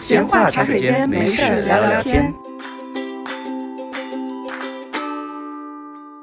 闲话茶水间，没事聊聊天。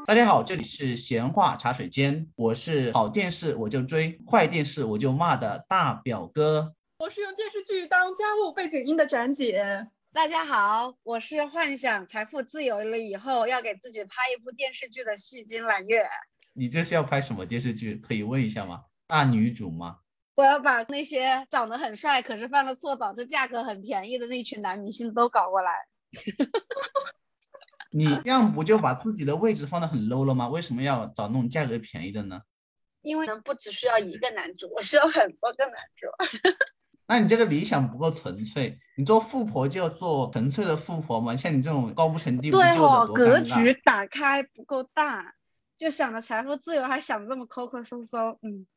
大家好，这里是闲话茶水间，我是好电视我就追，坏电视我就骂的大表哥。我是用电视剧当家务背景音的展姐。大家好，我是幻想财富自由了以后要给自己拍一部电视剧的戏精揽月。你这是要拍什么电视剧？可以问一下吗？大女主吗？我要把那些长得很帅，可是犯了错导致价格很便宜的那群男明星都搞过来。你这样不就把自己的位置放得很 low 了吗？为什么要找那种价格便宜的呢？因为不只需要一个男主，我需要很多个男主。那你这个理想不够纯粹，你做富婆就要做纯粹的富婆嘛？像你这种高不成低不就的，多格局打开不够大，就想着财富自由，还想这么抠抠搜搜，嗯。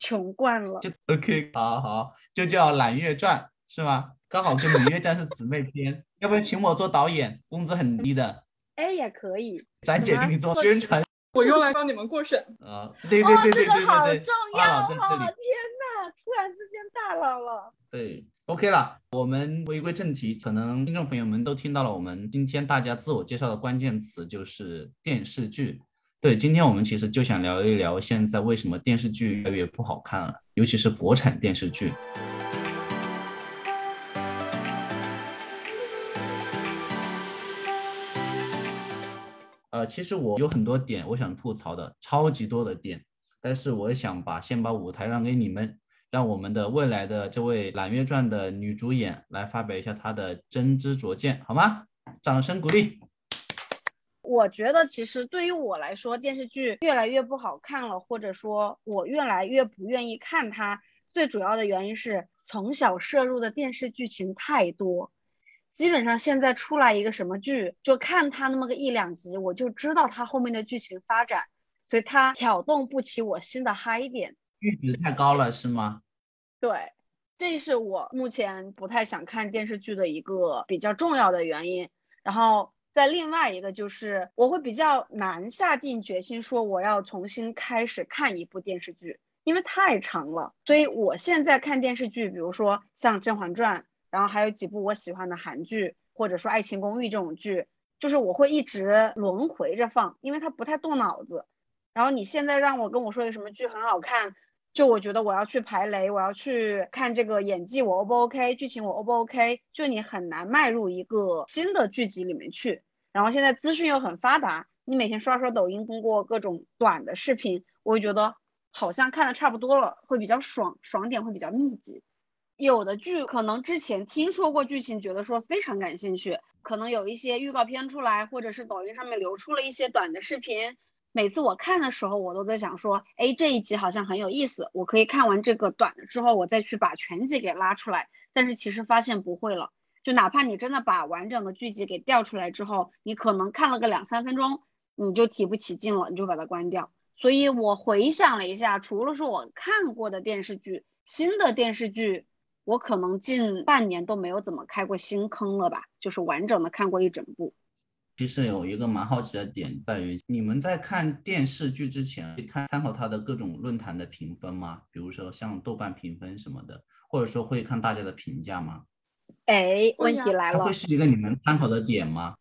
穷惯了，就 OK，好好，就叫《揽月传》是吗？刚好跟《芈月传》是姊妹篇，要不要请我做导演？工资很低的。哎，也可以。展姐给你做宣传，我用来帮你们过审。啊，对对对对对对对。好重要哦！天哪，突然之间大佬了。对，OK 了，我们回归正题。可能听众朋友们都听到了，我们今天大家自我介绍的关键词就是电视剧。对，今天我们其实就想聊一聊现在为什么电视剧越来越不好看了，尤其是国产电视剧。呃，其实我有很多点我想吐槽的，超级多的点，但是我想把先把舞台让给你们，让我们的未来的这位《揽月传》的女主演来发表一下她的真知灼见，好吗？掌声鼓励。我觉得其实对于我来说，电视剧越来越不好看了，或者说我越来越不愿意看它。最主要的原因是从小摄入的电视剧情太多，基本上现在出来一个什么剧，就看它那么个一两集，我就知道它后面的剧情发展，所以它挑动不起我新的嗨点。阈值太高了是吗？对，这是我目前不太想看电视剧的一个比较重要的原因。然后。在另外一个就是，我会比较难下定决心说我要重新开始看一部电视剧，因为太长了。所以我现在看电视剧，比如说像《甄嬛传》，然后还有几部我喜欢的韩剧，或者说《爱情公寓》这种剧，就是我会一直轮回着放，因为它不太动脑子。然后你现在让我跟我说有什么剧很好看，就我觉得我要去排雷，我要去看这个演技我 O 不 OK，剧情我 O 不 OK，就你很难迈入一个新的剧集里面去。然后现在资讯又很发达，你每天刷刷抖音，通过各种短的视频，我会觉得好像看的差不多了，会比较爽，爽点会比较密集。有的剧可能之前听说过剧情，觉得说非常感兴趣，可能有一些预告片出来，或者是抖音上面流出了一些短的视频。每次我看的时候，我都在想说，哎，这一集好像很有意思，我可以看完这个短的之后，我再去把全集给拉出来。但是其实发现不会了。就哪怕你真的把完整的剧集给调出来之后，你可能看了个两三分钟，你就提不起劲了，你就把它关掉。所以我回想了一下，除了是我看过的电视剧，新的电视剧，我可能近半年都没有怎么开过新坑了吧，就是完整的看过一整部。其实有一个蛮好奇的点在于，你们在看电视剧之前，会看参考它的各种论坛的评分吗？比如说像豆瓣评分什么的，或者说会看大家的评价吗？哎，问题来了，它会是一个你们参考的点吗？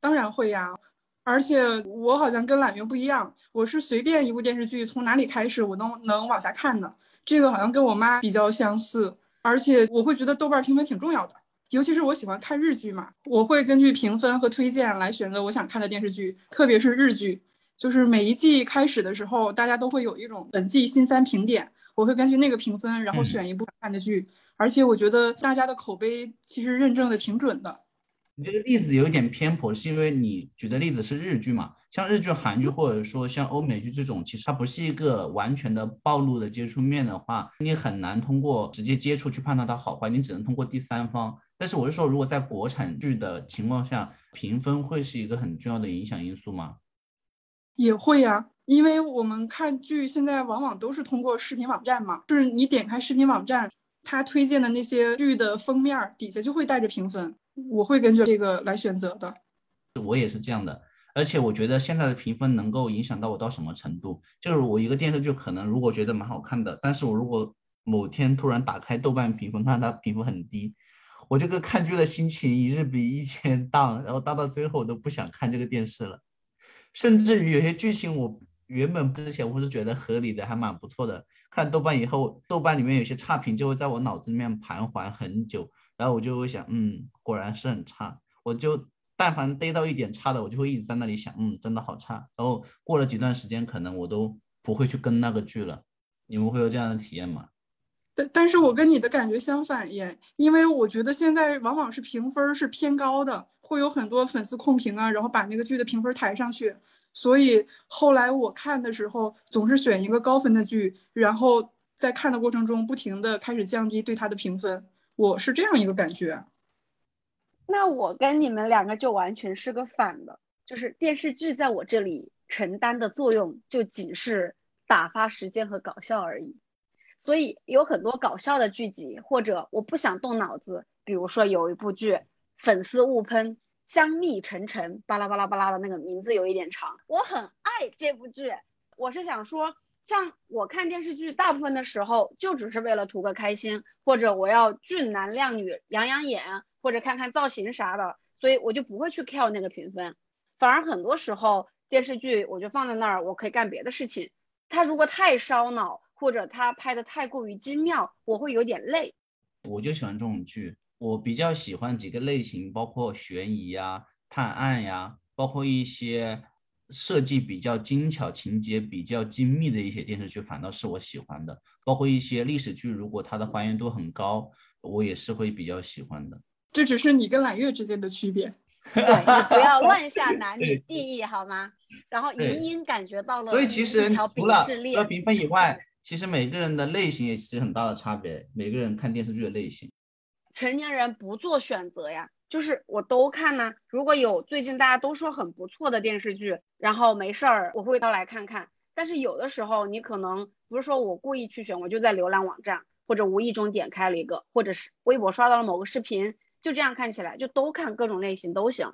当然会呀，而且我好像跟懒云不一样，我是随便一部电视剧从哪里开始我都能往下看的。这个好像跟我妈比较相似，而且我会觉得豆瓣评分挺重要的，尤其是我喜欢看日剧嘛，我会根据评分和推荐来选择我想看的电视剧，特别是日剧，就是每一季开始的时候，大家都会有一种本季新番评点，我会根据那个评分，然后选一部看的剧。而且我觉得大家的口碑其实认证的挺准的。你这个例子有点偏颇，是因为你举的例子是日剧嘛？像日剧、韩剧或者说像欧美剧这种，其实它不是一个完全的暴露的接触面的话，你很难通过直接接触去判断它好坏，你只能通过第三方。但是我是说，如果在国产剧的情况下，评分会是一个很重要的影响因素吗？也会呀，因为我们看剧现在往往都是通过视频网站嘛，就是你点开视频网站。它推荐的那些剧的封面底下就会带着评分，我会根据这个来选择的。我也是这样的，而且我觉得现在的评分能够影响到我到什么程度？就是我一个电视剧可能如果觉得蛮好看的，但是我如果某天突然打开豆瓣评分，看它评分很低，我这个看剧的心情一日比一天荡，然后荡到最后我都不想看这个电视了，甚至于有些剧情我原本之前我是觉得合理的，还蛮不错的，看豆瓣以后，豆瓣里面有些差评就会在我脑子里面盘桓很久，然后我就会想，嗯，果然是很差，我就但凡逮到一点差的，我就会一直在那里想，嗯，真的好差，然后过了几段时间，可能我都不会去跟那个剧了。你们会有这样的体验吗？但但是我跟你的感觉相反耶，因为我觉得现在往往是评分是偏高的，会有很多粉丝控评啊，然后把那个剧的评分抬上去，所以后来我看的时候总是选一个高分的剧，然后在看的过程中不停的开始降低对它的评分，我是这样一个感觉。那我跟你们两个就完全是个反的，就是电视剧在我这里承担的作用就仅是打发时间和搞笑而已。所以有很多搞笑的剧集，或者我不想动脑子，比如说有一部剧，粉丝误喷香蜜沉沉，巴拉巴拉巴拉的那个名字有一点长，我很爱这部剧。我是想说，像我看电视剧，大部分的时候就只是为了图个开心，或者我要俊男靓女养养眼，或者看看造型啥的，所以我就不会去 care 那个评分。反而很多时候电视剧我就放在那儿，我可以干别的事情。它如果太烧脑。或者他拍的太过于精妙，我会有点累。我就喜欢这种剧，我比较喜欢几个类型，包括悬疑呀、探案呀，包括一些设计比较精巧、情节比较精密的一些电视剧，反倒是我喜欢的。包括一些历史剧，如果它的还原度很高，我也是会比较喜欢的。这只是你跟揽月之间的区别。对，不要乱下男女定义好吗？然后莹莹感觉到了，所以其实除了除了评分以外。其实每个人的类型也是很大的差别，每个人看电视剧的类型。成年人不做选择呀，就是我都看呢。如果有最近大家都说很不错的电视剧，然后没事儿我会到来看看。但是有的时候你可能不是说我故意去选，我就在浏览网站或者无意中点开了一个，或者是微博刷到了某个视频，就这样看起来就都看各种类型都行。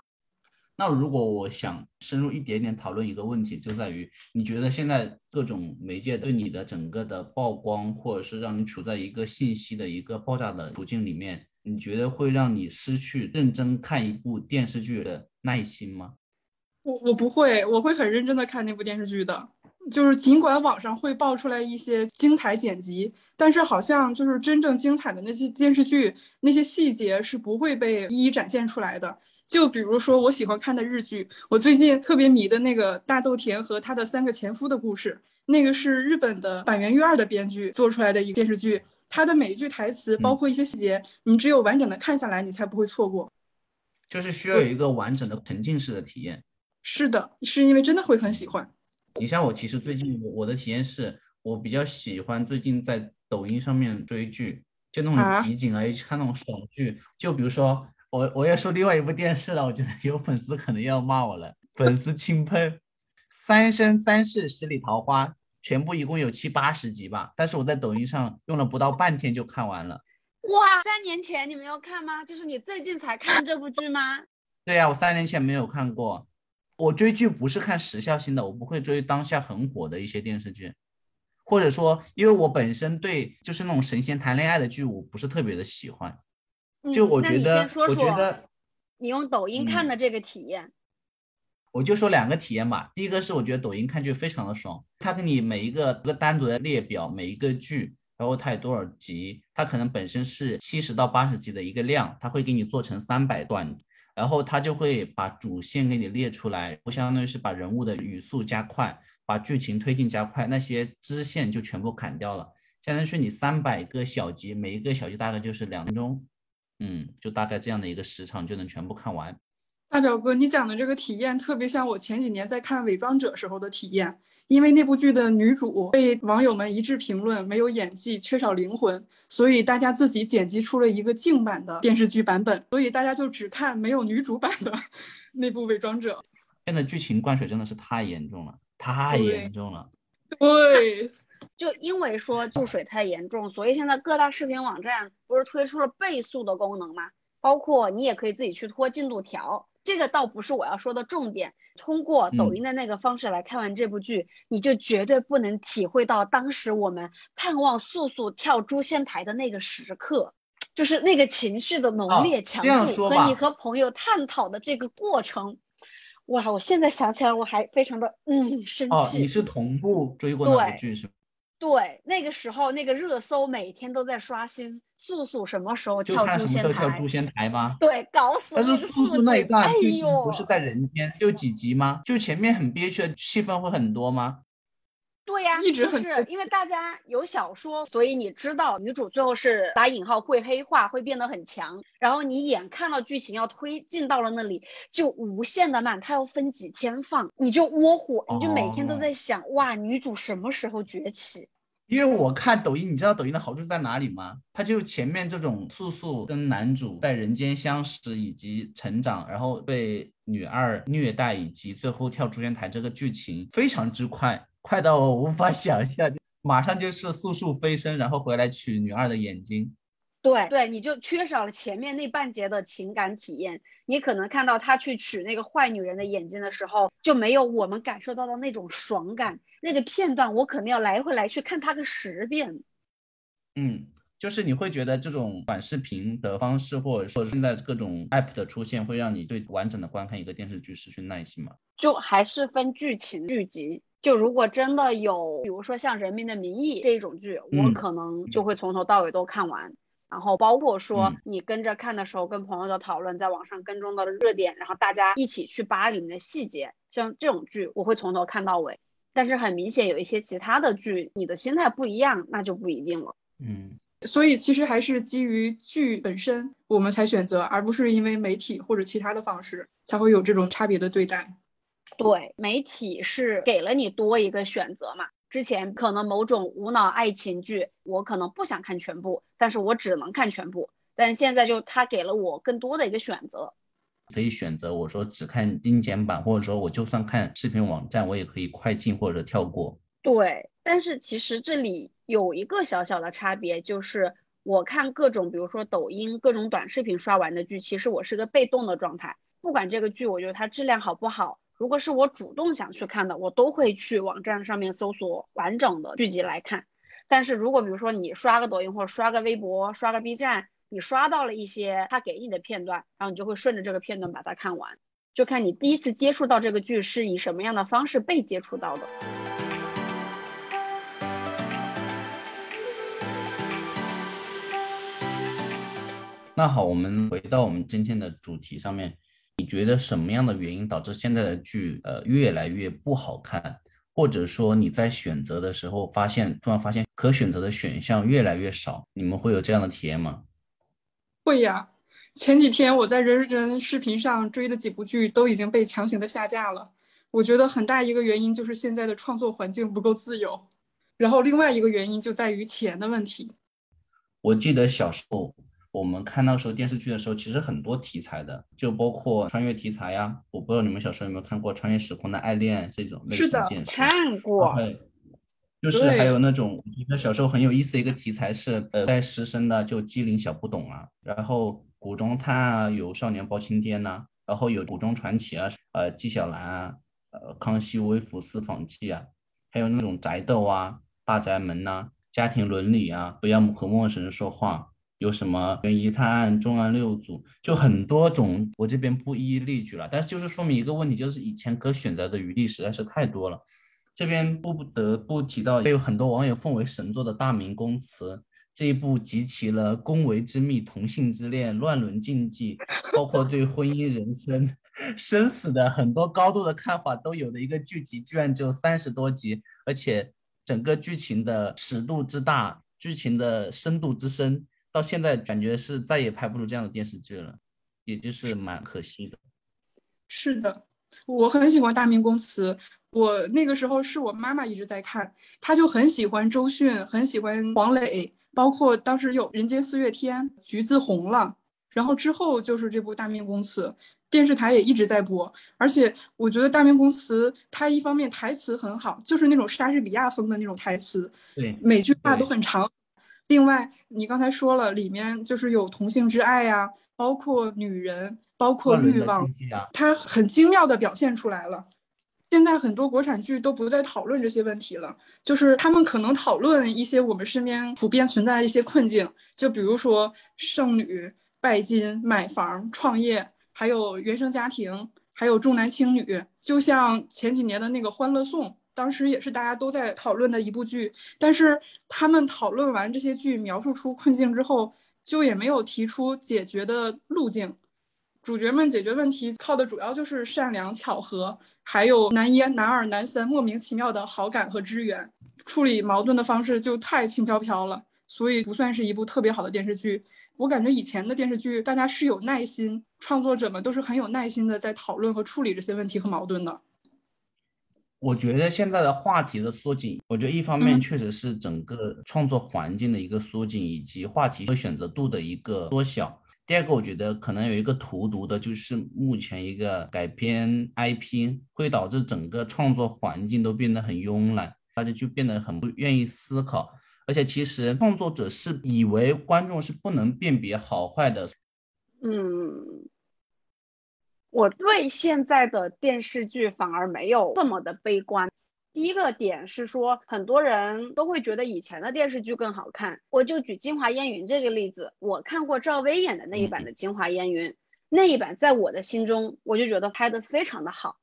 那如果我想深入一点点讨论一个问题，就在于你觉得现在各种媒介对你的整个的曝光，或者是让你处在一个信息的一个爆炸的途径里面，你觉得会让你失去认真看一部电视剧的耐心吗？我我不会，我会很认真的看那部电视剧的。就是尽管网上会爆出来一些精彩剪辑，但是好像就是真正精彩的那些电视剧那些细节是不会被一一展现出来的。就比如说我喜欢看的日剧，我最近特别迷的那个大豆田和他的三个前夫的故事，那个是日本的板垣瑞二的编剧做出来的一个电视剧，他的每一句台词包括一些细节，你只有完整的看下来，你才不会错过。就是需要有一个完整的沉浸式的体验。是的，是因为真的会很喜欢。你像我，其实最近我的体验是，我比较喜欢最近在抖音上面追剧，就那种集锦啊，看那种爽剧。就比如说，我我要说另外一部电视了，我觉得有粉丝可能要骂我了，粉丝轻喷《三生三世十里桃花》，全部一共有七八十集吧，但是我在抖音上用了不到半天就看完了。哇，三年前你没有看吗？就是你最近才看这部剧吗？对呀，我三年前没有看过。我追剧不是看时效性的，我不会追当下很火的一些电视剧，或者说，因为我本身对就是那种神仙谈恋爱的剧，我不是特别的喜欢。就我觉得，我觉得你用抖音看的这个体验，我就说两个体验吧。第一个是我觉得抖音看剧非常的爽，它给你每一个个单独的列表，每一个剧，然后它有多少集，它可能本身是七十到八十集的一个量，它会给你做成三百段。然后他就会把主线给你列出来，不相当于是把人物的语速加快，把剧情推进加快，那些支线就全部砍掉了。相当于是你三百个小集，每一个小集大概就是两分钟，嗯，就大概这样的一个时长就能全部看完。大表哥，你讲的这个体验特别像我前几年在看《伪装者》时候的体验。因为那部剧的女主被网友们一致评论没有演技、缺少灵魂，所以大家自己剪辑出了一个净版的电视剧版本，所以大家就只看没有女主版的那部《伪装者》。现在剧情灌水真的是太严重了，太严重了。对，就因为说注水太严重，所以现在各大视频网站不是推出了倍速的功能吗？包括你也可以自己去拖进度条。这个倒不是我要说的重点。通过抖音的那个方式来看完这部剧，你就绝对不能体会到当时我们盼望素素跳诛仙台的那个时刻。就是那个情绪的浓烈强度和你和朋友探讨的这个过程，哇！我现在想起来我还非常的嗯生气。哦，你是同步追过那部剧是吗？对，那个时候那个热搜每天都在刷新，素素什么时候跳诛仙台？跳诛仙台吗？对，搞死但是素素那一段剧情不是在人间，就几集吗？就前面很憋屈的戏份会很多吗？对呀，一直是因为大家有小说，所以你知道女主最后是打引号会黑化，会变得很强。然后你眼看到剧情要推进到了那里，就无限的慢，它要分几天放，你就窝火，你就每天都在想，哇，女主什么时候崛起？因为我看抖音，你知道抖音的好处在哪里吗？它就前面这种素素跟男主在人间相识以及成长，然后被女二虐待，以及最后跳诛仙台这个剧情非常之快。快到我无法想象，马上就是速速飞升，然后回来取女二的眼睛。对对，你就缺少了前面那半截的情感体验。你可能看到他去取那个坏女人的眼睛的时候，就没有我们感受到的那种爽感。那个片段我可能要来回来去看他个十遍。嗯，就是你会觉得这种短视频的方式，或者说现在各种 app 的出现，会让你对完整的观看一个电视剧失去耐心吗？就还是分剧情剧集。就如果真的有，比如说像《人民的名义》这种剧，我可能就会从头到尾都看完。然后包括说你跟着看的时候，跟朋友的讨论，在网上跟踪到的热点，然后大家一起去扒里面的细节，像这种剧，我会从头看到尾。但是很明显，有一些其他的剧，你的心态不一样，那就不一定了。嗯，所以其实还是基于剧本身，我们才选择，而不是因为媒体或者其他的方式才会有这种差别的对待。对，媒体是给了你多一个选择嘛。之前可能某种无脑爱情剧，我可能不想看全部，但是我只能看全部。但现在就他给了我更多的一个选择，可以选择我说只看精简版，或者说我就算看视频网站，我也可以快进或者跳过。对，但是其实这里有一个小小的差别，就是我看各种，比如说抖音各种短视频刷完的剧，其实我是个被动的状态，不管这个剧，我觉得它质量好不好。如果是我主动想去看的，我都会去网站上面搜索完整的剧集来看。但是如果比如说你刷个抖音或者刷个微博、刷个 B 站，你刷到了一些他给你的片段，然后你就会顺着这个片段把它看完，就看你第一次接触到这个剧是以什么样的方式被接触到的。那好，我们回到我们今天的主题上面。你觉得什么样的原因导致现在的剧呃越来越不好看，或者说你在选择的时候发现突然发现可选择的选项越来越少，你们会有这样的体验吗？会呀，前几天我在人人视频上追的几部剧都已经被强行的下架了。我觉得很大一个原因就是现在的创作环境不够自由，然后另外一个原因就在于钱的问题。我记得小时候。我们看那时候电视剧的时候，其实很多题材的，就包括穿越题材呀。我不知道你们小时候有没有看过《穿越时空的爱恋》这种类型电视？看过。就是还有那种，我觉得小时候很有意思的一个题材是，呃，带师生的就机灵小不懂啊，然后古装探案啊，有少年包青天呐，然后有古装传奇啊，呃，纪晓岚啊，呃，康熙微服私访记啊，还有那种宅斗啊，大宅门呐，家庭伦理啊，不要和陌生人说话。有什么悬疑探案、重案六组，就很多种，我这边不一一列举了。但是就是说明一个问题，就是以前可选择的余地实在是太多了。这边不得不提到，也有很多网友奉为神作的《大明宫词》这一部，集齐了宫闱之秘、同性之恋、乱伦禁忌，包括对婚姻、人生、生死的很多高度的看法都有的一个剧集，居然只有三十多集，而且整个剧情的尺度之大，剧情的深度之深。到现在感觉是再也拍不出这样的电视剧了，也就是蛮可惜的。是的，我很喜欢《大明宫词》，我那个时候是我妈妈一直在看，她就很喜欢周迅，很喜欢黄磊，包括当时有《人间四月天》，橘子红了，然后之后就是这部《大明宫词》，电视台也一直在播。而且我觉得《大明宫词》它一方面台词很好，就是那种莎士比亚风的那种台词，对，每句话都很长。另外，你刚才说了，里面就是有同性之爱呀，包括女人，包括欲望，它很精妙的表现出来了。现在很多国产剧都不再讨论这些问题了，就是他们可能讨论一些我们身边普遍存在的一些困境，就比如说剩女、拜金、买房、创业，还有原生家庭，还有重男轻女。就像前几年的那个《欢乐颂》，当时也是大家都在讨论的一部剧，但是他们讨论完这些剧，描述出困境之后，就也没有提出解决的路径。主角们解决问题靠的主要就是善良、巧合，还有男一、男二、男三莫名其妙的好感和支援。处理矛盾的方式就太轻飘飘了，所以不算是一部特别好的电视剧。我感觉以前的电视剧，大家是有耐心，创作者们都是很有耐心的在讨论和处理这些问题和矛盾的。我觉得现在的话题的缩紧，我觉得一方面确实是整个创作环境的一个缩紧，以及话题和选择度的一个缩小。第二个，我觉得可能有一个荼毒的，就是目前一个改编 IP 会导致整个创作环境都变得很慵懒，大家就变得很不愿意思考，而且其实创作者是以为观众是不能辨别好坏的。嗯，我对现在的电视剧反而没有这么的悲观。第一个点是说，很多人都会觉得以前的电视剧更好看。我就举《京华烟云》这个例子，我看过赵薇演的那一版的《京华烟云》，那一版在我的心中，我就觉得拍的非常的好。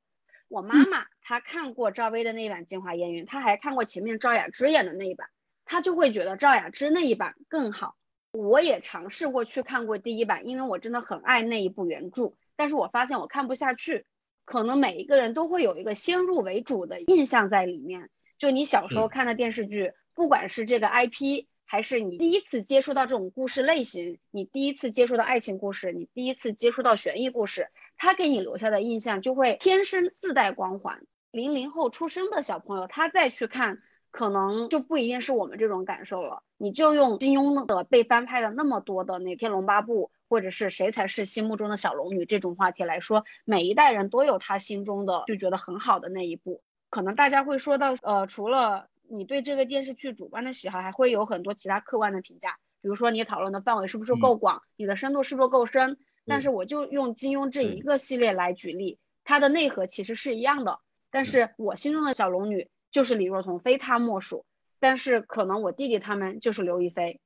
我妈妈她看过赵薇的那一版《京华烟云》，她还看过前面赵雅芝演的那一版，她就会觉得赵雅芝那一版更好。我也尝试过去看过第一版，因为我真的很爱那一部原著，但是我发现我看不下去。可能每一个人都会有一个先入为主的印象在里面。就你小时候看的电视剧，不管是这个 IP，还是你第一次接触到这种故事类型，你第一次接触到爱情故事，你第一次接触到悬疑故事，他给你留下的印象就会天生自带光环。零零后出生的小朋友，他再去看，可能就不一定是我们这种感受了。你就用金庸的被翻拍的那么多的那《天龙八部》。或者是谁才是心目中的小龙女这种话题来说，每一代人都有他心中的就觉得很好的那一部。可能大家会说到，呃，除了你对这个电视剧主观的喜好，还会有很多其他客观的评价，比如说你讨论的范围是不是够广，你的深度是不是够深。但是我就用金庸这一个系列来举例，它的内核其实是一样的。但是我心中的小龙女就是李若彤，非她莫属。但是可能我弟弟他们就是刘亦菲。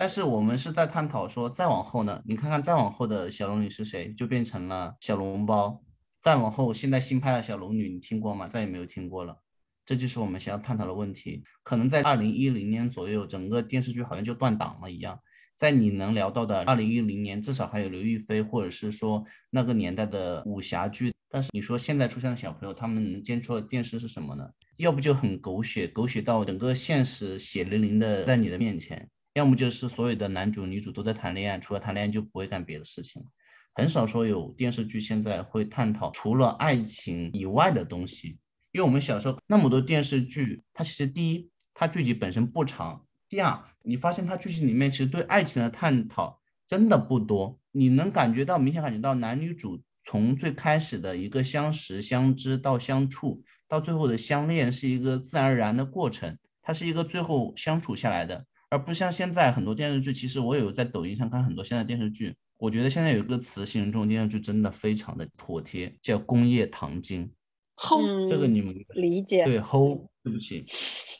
但是我们是在探讨说，再往后呢？你看看再往后的小龙女是谁，就变成了小笼包。再往后，现在新拍的小龙女，你听过吗？再也没有听过了。这就是我们想要探讨的问题。可能在二零一零年左右，整个电视剧好像就断档了一样。在你能聊到的二零一零年，至少还有刘亦菲，或者是说那个年代的武侠剧。但是你说现在出现的小朋友，他们能接触的电视是什么呢？要不就很狗血，狗血到整个现实血淋淋的在你的面前。要么就是所有的男主女主都在谈恋爱，除了谈恋爱就不会干别的事情，很少说有电视剧现在会探讨除了爱情以外的东西。因为我们小时候那么多电视剧，它其实第一，它剧集本身不长；第二，你发现它剧集里面其实对爱情的探讨真的不多。你能感觉到明显感觉到男女主从最开始的一个相识相知到相处，到最后的相恋是一个自然而然的过程，它是一个最后相处下来的。而不像现在很多电视剧，其实我有在抖音上看很多现在电视剧，我觉得现在有一个词形容这种电视剧真的非常的妥帖，叫工业糖精。齁，这个你们理解？对，齁，对不起，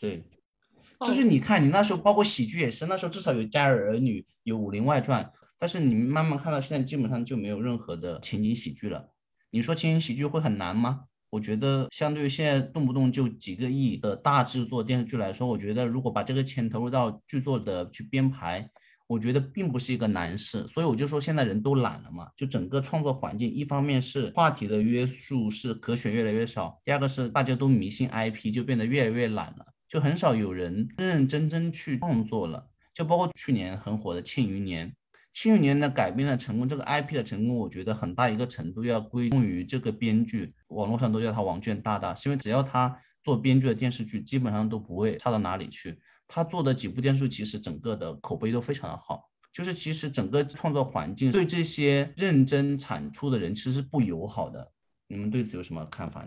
对，就是你看你那时候包括喜剧也是，那时候至少有《家有儿女》，有《武林外传》，但是你慢慢看到现在，基本上就没有任何的情景喜剧了。你说情景喜剧会很难吗？我觉得，相对于现在动不动就几个亿的大制作电视剧来说，我觉得如果把这个钱投入到剧作的去编排，我觉得并不是一个难事。所以我就说，现在人都懒了嘛，就整个创作环境，一方面是话题的约束是可选越来越少，第二个是大家都迷信 IP，就变得越来越懒了，就很少有人认认真真去创作了。就包括去年很火的《庆余年》。庆余年的改编的成功，这个 IP 的成功，我觉得很大一个程度要归功于这个编剧。网络上都叫他王卷大大，是因为只要他做编剧的电视剧，基本上都不会差到哪里去。他做的几部电视剧，其实整个的口碑都非常的好。就是其实整个创作环境对这些认真产出的人其实是不友好的。你们对此有什么看法？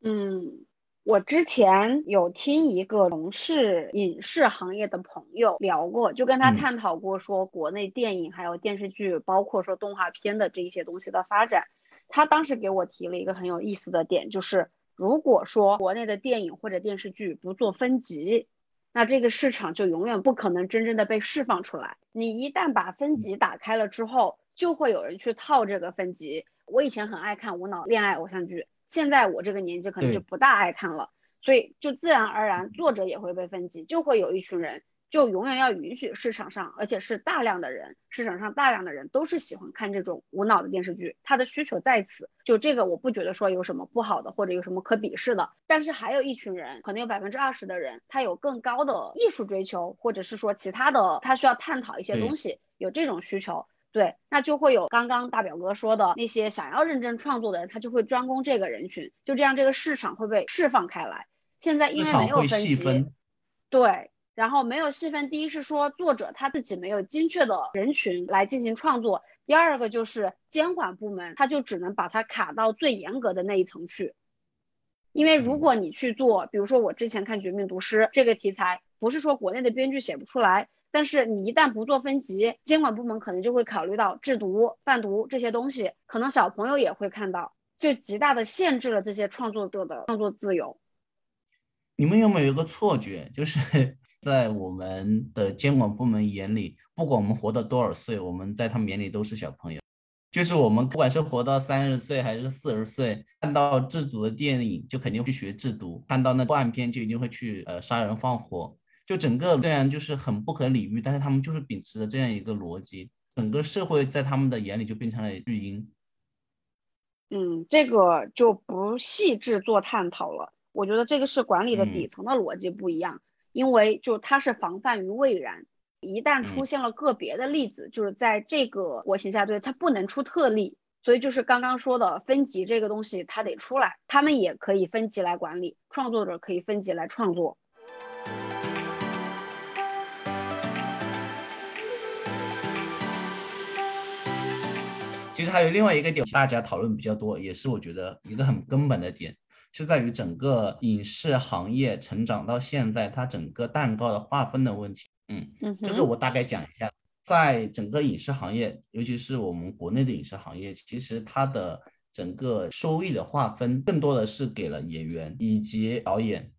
嗯。我之前有听一个从事影视行业的朋友聊过，就跟他探讨过说国内电影还有电视剧，包括说动画片的这一些东西的发展。他当时给我提了一个很有意思的点，就是如果说国内的电影或者电视剧不做分级，那这个市场就永远不可能真正的被释放出来。你一旦把分级打开了之后，就会有人去套这个分级。我以前很爱看无脑恋爱偶像剧，现在我这个年纪可能就不大爱看了，所以就自然而然作者也会被分级，就会有一群人。就永远要允许市场上，而且是大量的人，市场上大量的人都是喜欢看这种无脑的电视剧，他的需求在此。就这个，我不觉得说有什么不好的，或者有什么可鄙视的。但是还有一群人，可能有百分之二十的人，他有更高的艺术追求，或者是说其他的，他需要探讨一些东西，有这种需求。对，那就会有刚刚大表哥说的那些想要认真创作的人，他就会专攻这个人群，就这样这个市场会被释放开来。现在因为没有分级，对。然后没有细分，第一是说作者他自己没有精确的人群来进行创作，第二个就是监管部门他就只能把它卡到最严格的那一层去，因为如果你去做，比如说我之前看《绝命毒师》这个题材，不是说国内的编剧写不出来，但是你一旦不做分级，监管部门可能就会考虑到制毒、贩毒这些东西，可能小朋友也会看到，就极大的限制了这些创作者的创作自由。你们有没有一个错觉，就是？在我们的监管部门眼里，不管我们活到多少岁，我们在他们眼里都是小朋友。就是我们不管是活到三十岁还是四十岁，看到制毒的电影就肯定去学制毒，看到那破案片就一定会去呃杀人放火。就整个虽然就是很不可理喻，但是他们就是秉持着这样一个逻辑，整个社会在他们的眼里就变成了巨婴。嗯，这个就不细致做探讨了。我觉得这个是管理的底层的逻辑不一样。因为就它是防范于未然，一旦出现了个别的例子，就是在这个国情下，对它不能出特例，所以就是刚刚说的分级这个东西，它得出来，他们也可以分级来管理，创作者可以分级来创作。其实还有另外一个点，大家讨论比较多，也是我觉得一个很根本的点。是在于整个影视行业成长到现在，它整个蛋糕的划分的问题。嗯，这个我大概讲一下，在整个影视行业，尤其是我们国内的影视行业，其实它的整个收益的划分，更多的是给了演员以及导演。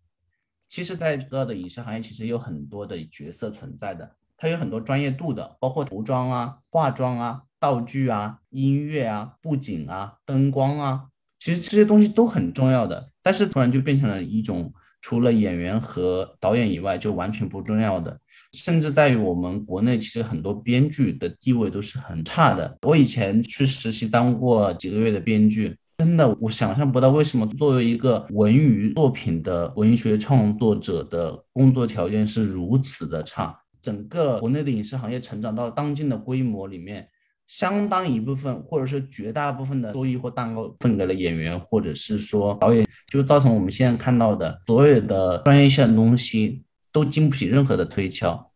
其实，在整个的影视行业，其实有很多的角色存在的，它有很多专业度的，包括服装啊、化妆啊、道具啊、音乐啊、布景啊、灯光啊。其实这些东西都很重要的，但是突然就变成了一种除了演员和导演以外就完全不重要的，甚至在于我们国内，其实很多编剧的地位都是很差的。我以前去实习当过几个月的编剧，真的我想象不到为什么作为一个文娱作品的文学创作者的工作条件是如此的差。整个国内的影视行业成长到当今的规模里面。相当一部分，或者是绝大部分的收益或蛋糕分给了演员，或者是说导演，就造成我们现在看到的所有的专业性的东西都经不起任何的推敲。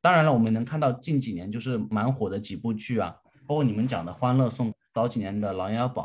当然了，我们能看到近几年就是蛮火的几部剧啊，包括你们讲的《欢乐颂》，早几年的《琅琊榜》，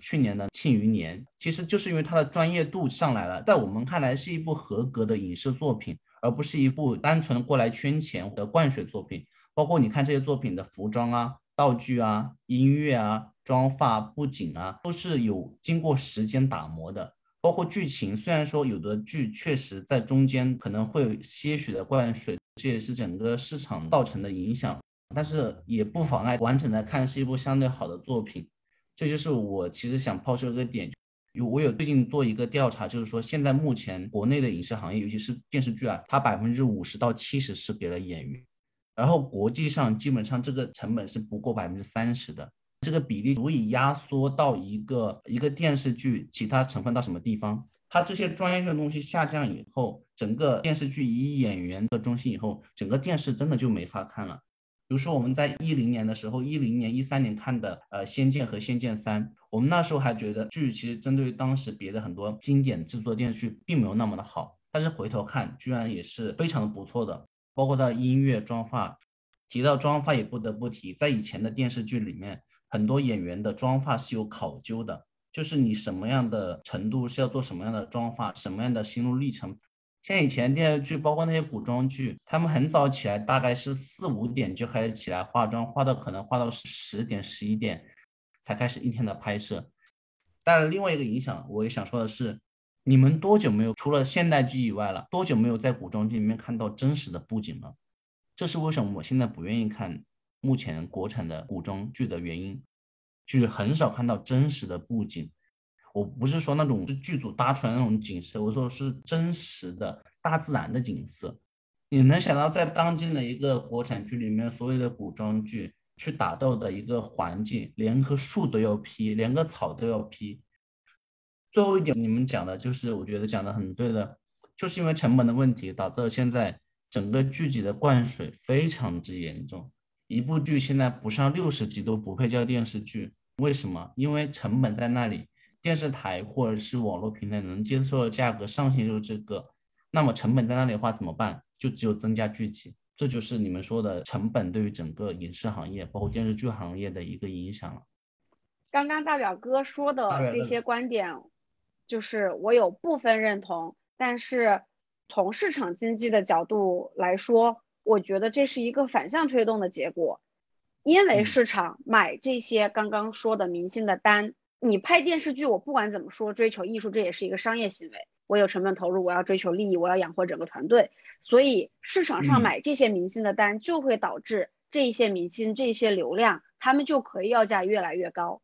去年的《庆余年》，其实就是因为它的专业度上来了，在我们看来是一部合格的影视作品，而不是一部单纯过来圈钱的灌水作品。包括你看这些作品的服装啊。道具啊，音乐啊，妆发、布景啊，都是有经过时间打磨的。包括剧情，虽然说有的剧确实在中间可能会有些许的灌水，这也是整个市场造成的影响，但是也不妨碍完整的看是一部相对好的作品。这就是我其实想抛出一个点，有我有最近做一个调查，就是说现在目前国内的影视行业，尤其是电视剧啊，它百分之五十到七十是给了演员。然后国际上基本上这个成本是不过百分之三十的，这个比例足以压缩到一个一个电视剧其他成分到什么地方？它这些专业性的东西下降以后，整个电视剧以演员的中心以后，整个电视真的就没法看了。比如说我们在一零年的时候，一零年、一三年看的呃《仙剑》和《仙剑三》，我们那时候还觉得剧其实针对当时别的很多经典制作电视剧并没有那么的好，但是回头看居然也是非常的不错的。包括到音乐妆发，提到妆发也不得不提，在以前的电视剧里面，很多演员的妆发是有考究的，就是你什么样的程度是要做什么样的妆发，什么样的心路历程。像以前电视剧，包括那些古装剧，他们很早起来，大概是四五点就开始起来化妆，化到可能化到十点十一点才开始一天的拍摄。但另外一个影响，我也想说的是，你们多久没有除了现代剧以外了？多久没有在古装剧里面看到真实的布景了？这是为什么我现在不愿意看目前国产的古装剧的原因，就是很少看到真实的布景。我不是说那种是剧组搭出来那种景色，我说是真实的大自然的景色。你能想到在当今的一个国产剧里面，所有的古装剧去打斗的一个环境，连棵树都要劈，连个草都要劈。最后一点，你们讲的就是，我觉得讲的很对的，就是因为成本的问题，导致了现在整个剧集的灌水非常之严重。一部剧现在不上六十集都不配叫电视剧，为什么？因为成本在那里。电视台或者是网络平台能接受的价格上限就是这个，那么成本在那里的话怎么办？就只有增加剧集，这就是你们说的成本对于整个影视行业，包括电视剧行业的一个影响了。刚刚大表哥说的这些观点，就是我有部分认同，但是从市场经济的角度来说，我觉得这是一个反向推动的结果，因为市场买这些刚刚说的明星的单。你拍电视剧，我不管怎么说，追求艺术，这也是一个商业行为。我有成本投入，我要追求利益，我要养活整个团队。所以市场上买这些明星的单，就会导致这些明星、这些流量，他们就可以要价越来越高，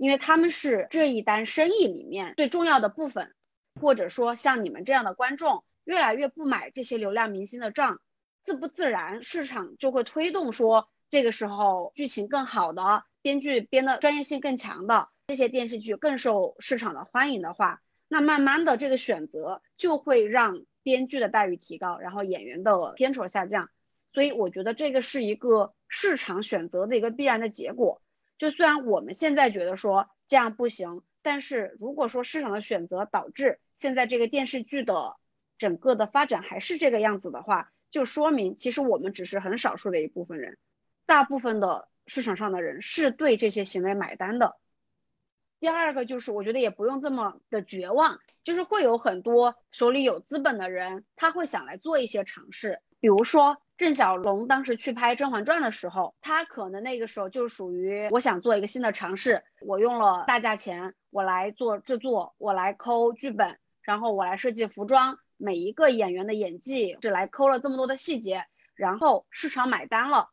因为他们是这一单生意里面最重要的部分。或者说，像你们这样的观众，越来越不买这些流量明星的账，自不自然，市场就会推动说，这个时候剧情更好的编剧编的专业性更强的。这些电视剧更受市场的欢迎的话，那慢慢的这个选择就会让编剧的待遇提高，然后演员的片酬下降。所以我觉得这个是一个市场选择的一个必然的结果。就虽然我们现在觉得说这样不行，但是如果说市场的选择导致现在这个电视剧的整个的发展还是这个样子的话，就说明其实我们只是很少数的一部分人，大部分的市场上的人是对这些行为买单的。第二个就是，我觉得也不用这么的绝望，就是会有很多手里有资本的人，他会想来做一些尝试。比如说郑晓龙当时去拍《甄嬛传》的时候，他可能那个时候就属于我想做一个新的尝试，我用了大价钱，我来做制作，我来抠剧本，然后我来设计服装，每一个演员的演技，只来抠了这么多的细节，然后市场买单了。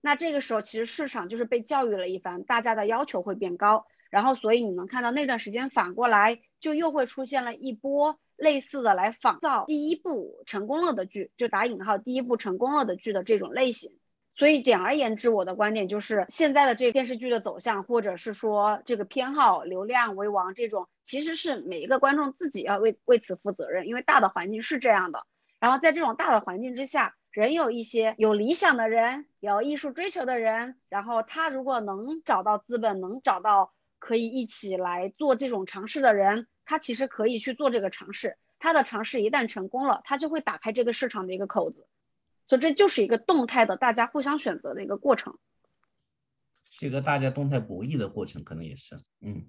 那这个时候其实市场就是被教育了一番，大家的要求会变高。然后，所以你能看到那段时间反过来，就又会出现了一波类似的来仿造第一部成功了的剧，就打引号第一部成功了的剧的这种类型。所以简而言之，我的观点就是，现在的这个电视剧的走向，或者是说这个偏好流量为王这种，其实是每一个观众自己要为为此负责任，因为大的环境是这样的。然后在这种大的环境之下，仍有一些有理想的人，有艺术追求的人，然后他如果能找到资本，能找到。可以一起来做这种尝试的人，他其实可以去做这个尝试。他的尝试一旦成功了，他就会打开这个市场的一个口子。所以这就是一个动态的，大家互相选择的一个过程，是一个大家动态博弈的过程，可能也是。嗯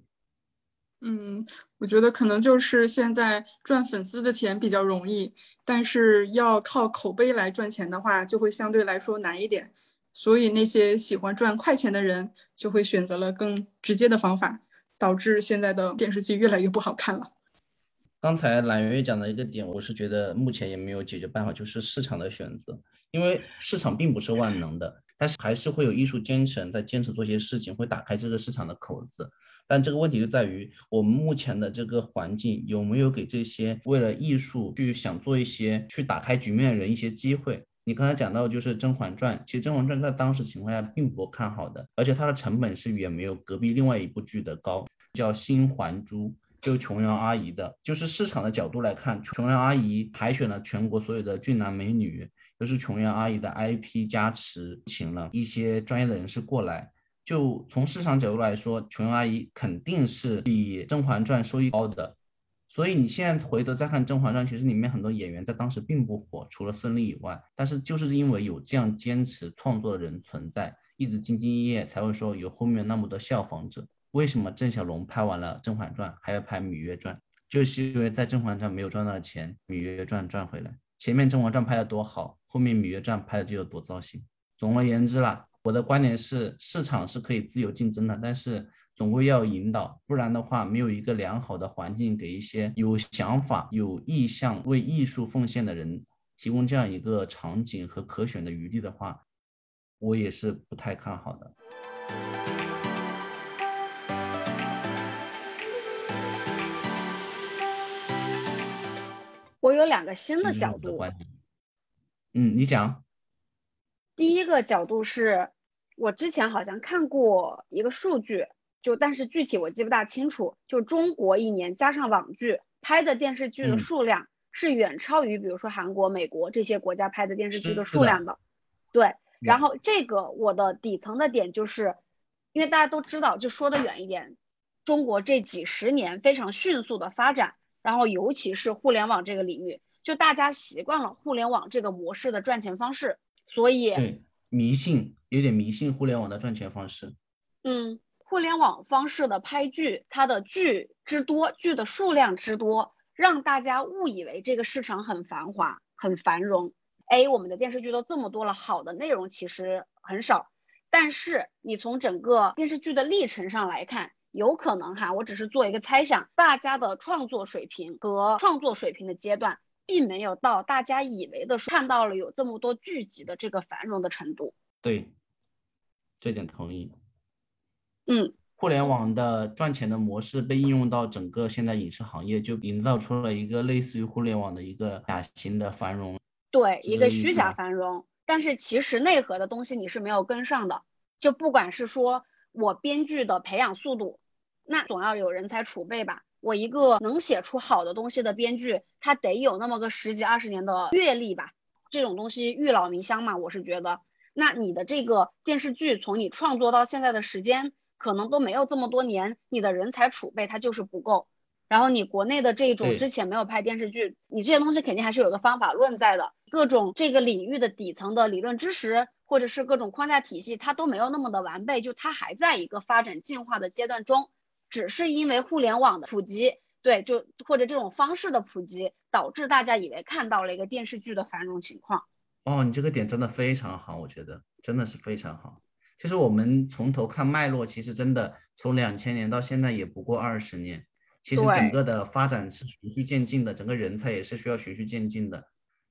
嗯，我觉得可能就是现在赚粉丝的钱比较容易，但是要靠口碑来赚钱的话，就会相对来说难一点。所以那些喜欢赚快钱的人就会选择了更直接的方法，导致现在的电视剧越来越不好看了。刚才蓝月讲的一个点，我是觉得目前也没有解决办法，就是市场的选择，因为市场并不是万能的，但是还是会有艺术坚持在坚持做一些事情，会打开这个市场的口子。但这个问题就在于我们目前的这个环境有没有给这些为了艺术去想做一些去打开局面的人一些机会。你刚才讲到就是《甄嬛传》，其实《甄嬛传》在当时情况下并不看好的，而且它的成本是远没有隔壁另外一部剧的高，叫《新还珠》，就琼瑶阿姨的。就是市场的角度来看，琼瑶阿姨海选了全国所有的俊男美女，都是琼瑶阿姨的 IP 加持，请了一些专业的人士过来。就从市场角度来说，琼瑶阿姨肯定是比《甄嬛传》收益高的。所以你现在回头再看《甄嬛传》，其实里面很多演员在当时并不火，除了孙俪以外。但是就是因为有这样坚持创作的人存在，一直兢兢业业，才会说有后面那么多效仿者。为什么郑晓龙拍完了《甄嬛传》还要拍《芈月传》？就是因为在《甄嬛传》没有赚到钱，《芈月传》赚回来。前面《甄嬛传》拍的多好，后面《芈月传》拍的就有多糟心。总而言之啦，我的观点是，市场是可以自由竞争的，但是。总归要引导，不然的话，没有一个良好的环境给一些有想法、有意向为艺术奉献的人提供这样一个场景和可选的余地的话，我也是不太看好的。我有两个新的角度。嗯，你讲。第一个角度是我之前好像看过一个数据，就但是具体我记不大清楚。就中国一年加上网剧拍的电视剧的数量是远超于比如说韩国、美国这些国家拍的电视剧的数量的。对，然后这个我的底层的点就是，因为大家都知道，就说的远一点，中国这几十年非常迅速的发展。然后，尤其是互联网这个领域，就大家习惯了互联网这个模式的赚钱方式，所以对迷信有点迷信互联网的赚钱方式。嗯，互联网方式的拍剧，它的剧之多，剧的数量之多，让大家误以为这个市场很繁华、很繁荣。哎，我们的电视剧都这么多了，好的内容其实很少。但是你从整个电视剧的历程上来看，有可能哈，我只是做一个猜想，大家的创作水平和创作水平的阶段，并没有到大家以为的看到了有这么多剧集的这个繁荣的程度。对，这点同意。嗯，互联网的赚钱的模式被应用到整个现在影视行业，就营造出了一个类似于互联网的一个假型的繁荣。对，一个虚假繁荣，但是其实内核的东西你是没有跟上的，就不管是说。我编剧的培养速度，那总要有人才储备吧。我一个能写出好的东西的编剧，他得有那么个十几二十年的阅历吧。这种东西遇老弥香嘛，我是觉得。那你的这个电视剧从你创作到现在的时间，可能都没有这么多年，你的人才储备它就是不够。然后你国内的这种之前没有拍电视剧，你这些东西肯定还是有个方法论在的，各种这个领域的底层的理论知识，或者是各种框架体系，它都没有那么的完备，就它还在一个发展进化的阶段中，只是因为互联网的普及，对，就或者这种方式的普及，导致大家以为看到了一个电视剧的繁荣情况。哦，你这个点真的非常好，我觉得真的是非常好。其实我们从头看脉络，其实真的从两千年到现在也不过二十年。其实整个的发展是循序渐进的，整个人才也是需要循序渐进的。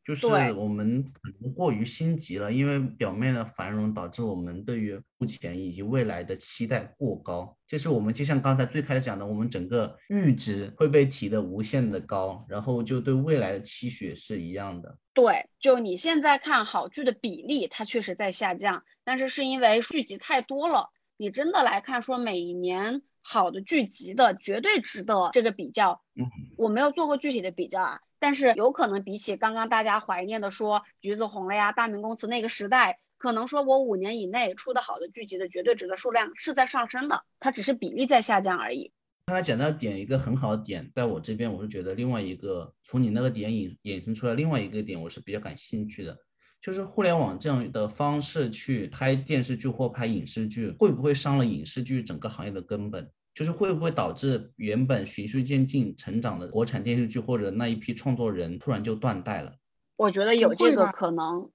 就是我们可能过于心急了，因为表面的繁荣导致我们对于目前以及未来的期待过高。就是我们就像刚才最开始讲的，我们整个阈值会被提的无限的高，然后就对未来的期许是一样的。对，就你现在看好剧的比例，它确实在下降，但是是因为剧集太多了。你真的来看说每一年。好的剧集的绝对值得这个比较，嗯，我没有做过具体的比较啊，但是有可能比起刚刚大家怀念的说橘子红了呀、大明宫词那个时代，可能说我五年以内出的好的剧集的绝对值的数量是在上升的，它只是比例在下降而已。刚才讲到点一个很好的点，在我这边我是觉得另外一个从你那个点引衍生出来另外一个点，我是比较感兴趣的。就是互联网这样的方式去拍电视剧或拍影视剧，会不会伤了影视剧整个行业的根本？就是会不会导致原本循序渐进成长的国产电视剧或者那一批创作人突然就断代了？我觉得有这个可能。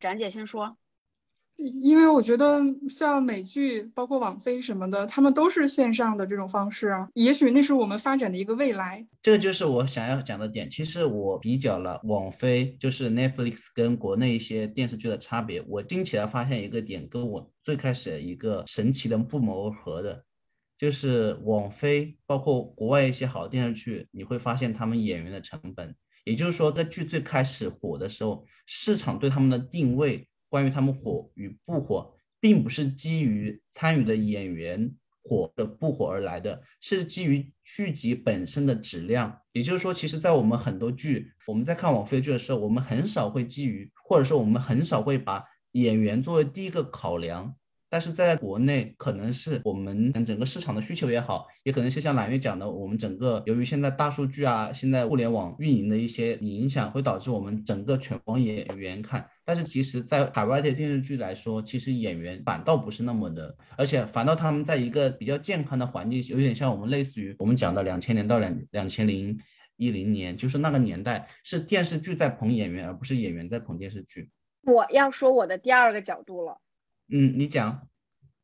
展姐先说。因为我觉得像美剧，包括网飞什么的，他们都是线上的这种方式啊。也许那是我们发展的一个未来。这个就是我想要讲的点。其实我比较了网飞，就是 Netflix 跟国内一些电视剧的差别。我惊奇的发现一个点，跟我最开始一个神奇的不谋而合的，就是网飞包括国外一些好的电视剧，你会发现他们演员的成本，也就是说，在剧最开始火的时候，市场对他们的定位。关于他们火与不火，并不是基于参与的演员火的不火而来的，是基于剧集本身的质量。也就是说，其实，在我们很多剧，我们在看网飞剧的时候，我们很少会基于，或者说我们很少会把演员作为第一个考量。但是在国内，可能是我们整个市场的需求也好，也可能是像揽月讲的，我们整个由于现在大数据啊，现在互联网运营的一些影响，会导致我们整个全网演员看。但是其实，在海外的电视剧来说，其实演员反倒不是那么的，而且反倒他们在一个比较健康的环境，有点像我们类似于我们讲的两千年到两两千零一零年，就是那个年代是电视剧在捧演员，而不是演员在捧电视剧。我要说我的第二个角度了。嗯，你讲。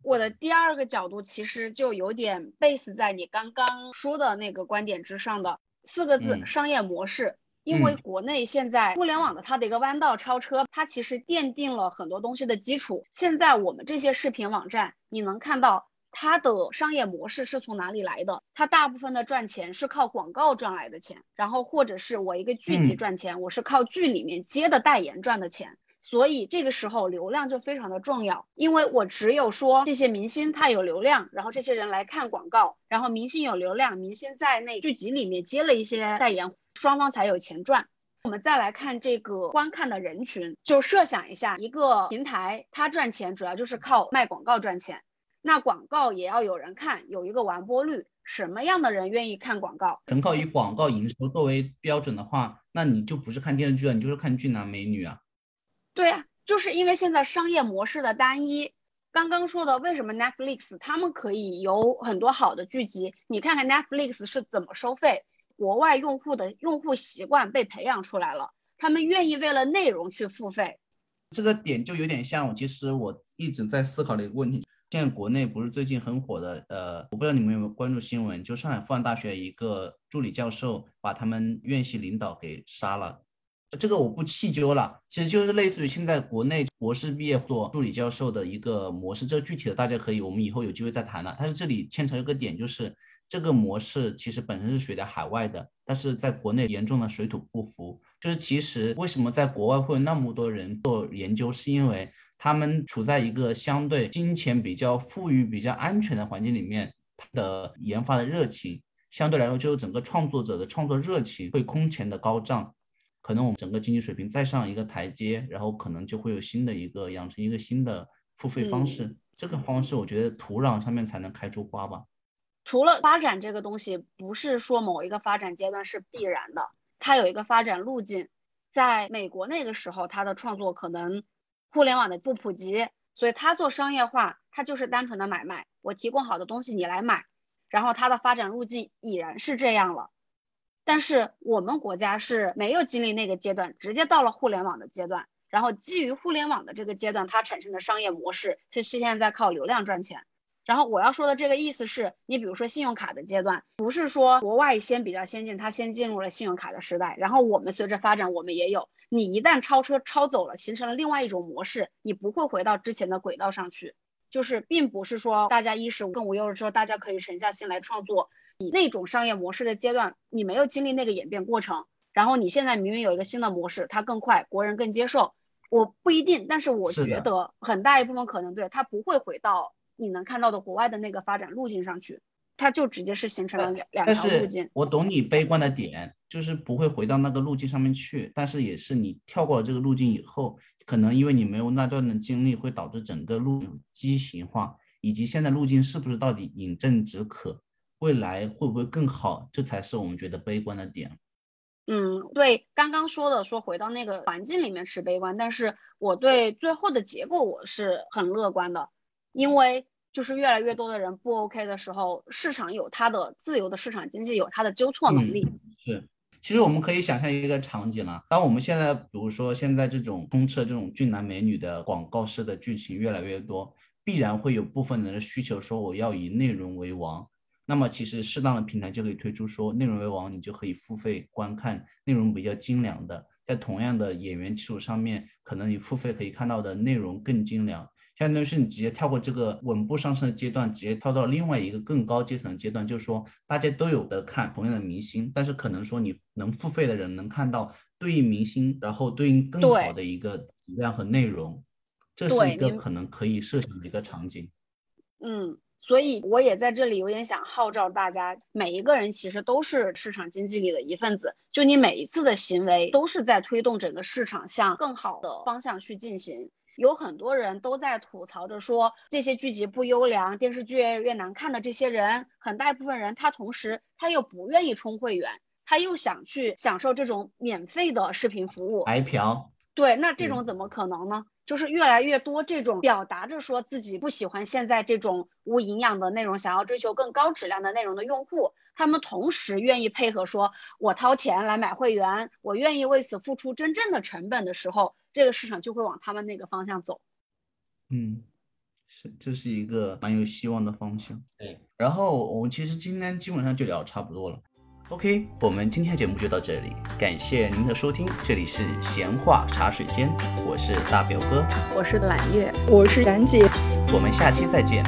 我的第二个角度其实就有点 base 在你刚刚说的那个观点之上的四个字：商业模式。因为国内现在互联网的它的一个弯道超车，它其实奠定了很多东西的基础。现在我们这些视频网站，你能看到它的商业模式是从哪里来的？它大部分的赚钱是靠广告赚来的钱，然后或者是我一个剧集赚钱，我是靠剧里面接的代言赚的钱。所以这个时候流量就非常的重要，因为我只有说这些明星他有流量，然后这些人来看广告，然后明星有流量，明星在那剧集里面接了一些代言。双方才有钱赚。我们再来看这个观看的人群，就设想一下，一个平台它赚钱主要就是靠卖广告赚钱，那广告也要有人看，有一个完播率。什么样的人愿意看广告？纯靠以广告营收作为标准的话，那你就不是看电视剧了，你就是看俊男美女啊。对啊，就是因为现在商业模式的单一。刚刚说的，为什么 Netflix 他们可以有很多好的剧集？你看看 Netflix 是怎么收费？国外用户的用户习惯被培养出来了，他们愿意为了内容去付费。这个点就有点像我，其实我一直在思考的一个问题。现在国内不是最近很火的，呃，我不知道你们有没有关注新闻，就上海复旦大学一个助理教授把他们院系领导给杀了。这个我不细究了，其实就是类似于现在国内博士毕业做助理教授的一个模式。这个具体的大家可以，我们以后有机会再谈了。但是这里牵扯一个点就是。这个模式其实本身是学的海外的，但是在国内严重的水土不服。就是其实为什么在国外会有那么多人做研究，是因为他们处在一个相对金钱比较富裕、比较安全的环境里面，他的研发的热情相对来说，就是整个创作者的创作热情会空前的高涨。可能我们整个经济水平再上一个台阶，然后可能就会有新的一个养成一个新的付费方式。这个方式我觉得土壤上面才能开出花吧。除了发展这个东西，不是说某一个发展阶段是必然的，它有一个发展路径。在美国那个时候，它的创作可能互联网的不普及，所以它做商业化，它就是单纯的买卖，我提供好的东西你来买，然后它的发展路径已然是这样了。但是我们国家是没有经历那个阶段，直接到了互联网的阶段，然后基于互联网的这个阶段，它产生的商业模式是现在在靠流量赚钱。然后我要说的这个意思是，你比如说信用卡的阶段，不是说国外先比较先进，它先进入了信用卡的时代，然后我们随着发展，我们也有。你一旦超车超走了，形成了另外一种模式，你不会回到之前的轨道上去。就是并不是说大家衣食更无忧的时候，大家可以沉下心来创作。你那种商业模式的阶段，你没有经历那个演变过程，然后你现在明明有一个新的模式，它更快，国人更接受。我不一定，但是我觉得很大一部分可能对它不会回到。你能看到的国外的那个发展路径上去，它就直接是形成了两两条路径。我懂你悲观的点，就是不会回到那个路径上面去。但是也是你跳过了这个路径以后，可能因为你没有那段的经历，会导致整个路畸形化，以及现在路径是不是到底饮鸩止渴，未来会不会更好，这才是我们觉得悲观的点。嗯，对，刚刚说的说回到那个环境里面是悲观，但是我对最后的结果我是很乐观的。因为就是越来越多的人不 OK 的时候，市场有它的自由的市场经济，有它的纠错能力。是，其实我们可以想象一个场景了，当我们现在比如说现在这种充斥这种俊男美女的广告式的剧情越来越多，必然会有部分人的需求说我要以内容为王。那么其实适当的平台就可以推出说内容为王，你就可以付费观看内容比较精良的，在同样的演员基础上面，可能你付费可以看到的内容更精良。相当于是你直接跳过这个稳步上升的阶段，直接跳到另外一个更高阶层的阶段，就是说大家都有的看同样的明星，但是可能说你能付费的人能看到对应明星，然后对应更好的一个质量和内容，这是一个可能可以设想的一个场景。嗯，所以我也在这里有点想号召大家，每一个人其实都是市场经济里的一份子，就你每一次的行为都是在推动整个市场向更好的方向去进行。有很多人都在吐槽着说这些剧集不优良，电视剧越难看的这些人，很大一部分人他同时他又不愿意充会员，他又想去享受这种免费的视频服务，白嫖。对，那这种怎么可能呢？就是越来越多这种表达着说自己不喜欢现在这种无营养的内容，想要追求更高质量的内容的用户，他们同时愿意配合说，我掏钱来买会员，我愿意为此付出真正的成本的时候。这个市场就会往他们那个方向走，嗯，是，这是一个蛮有希望的方向。对，然后我们其实今天基本上就聊差不多了。OK，我们今天的节目就到这里，感谢您的收听，这里是闲话茶水间，我是大表哥，我是揽月，我是冉姐，我们下期再见。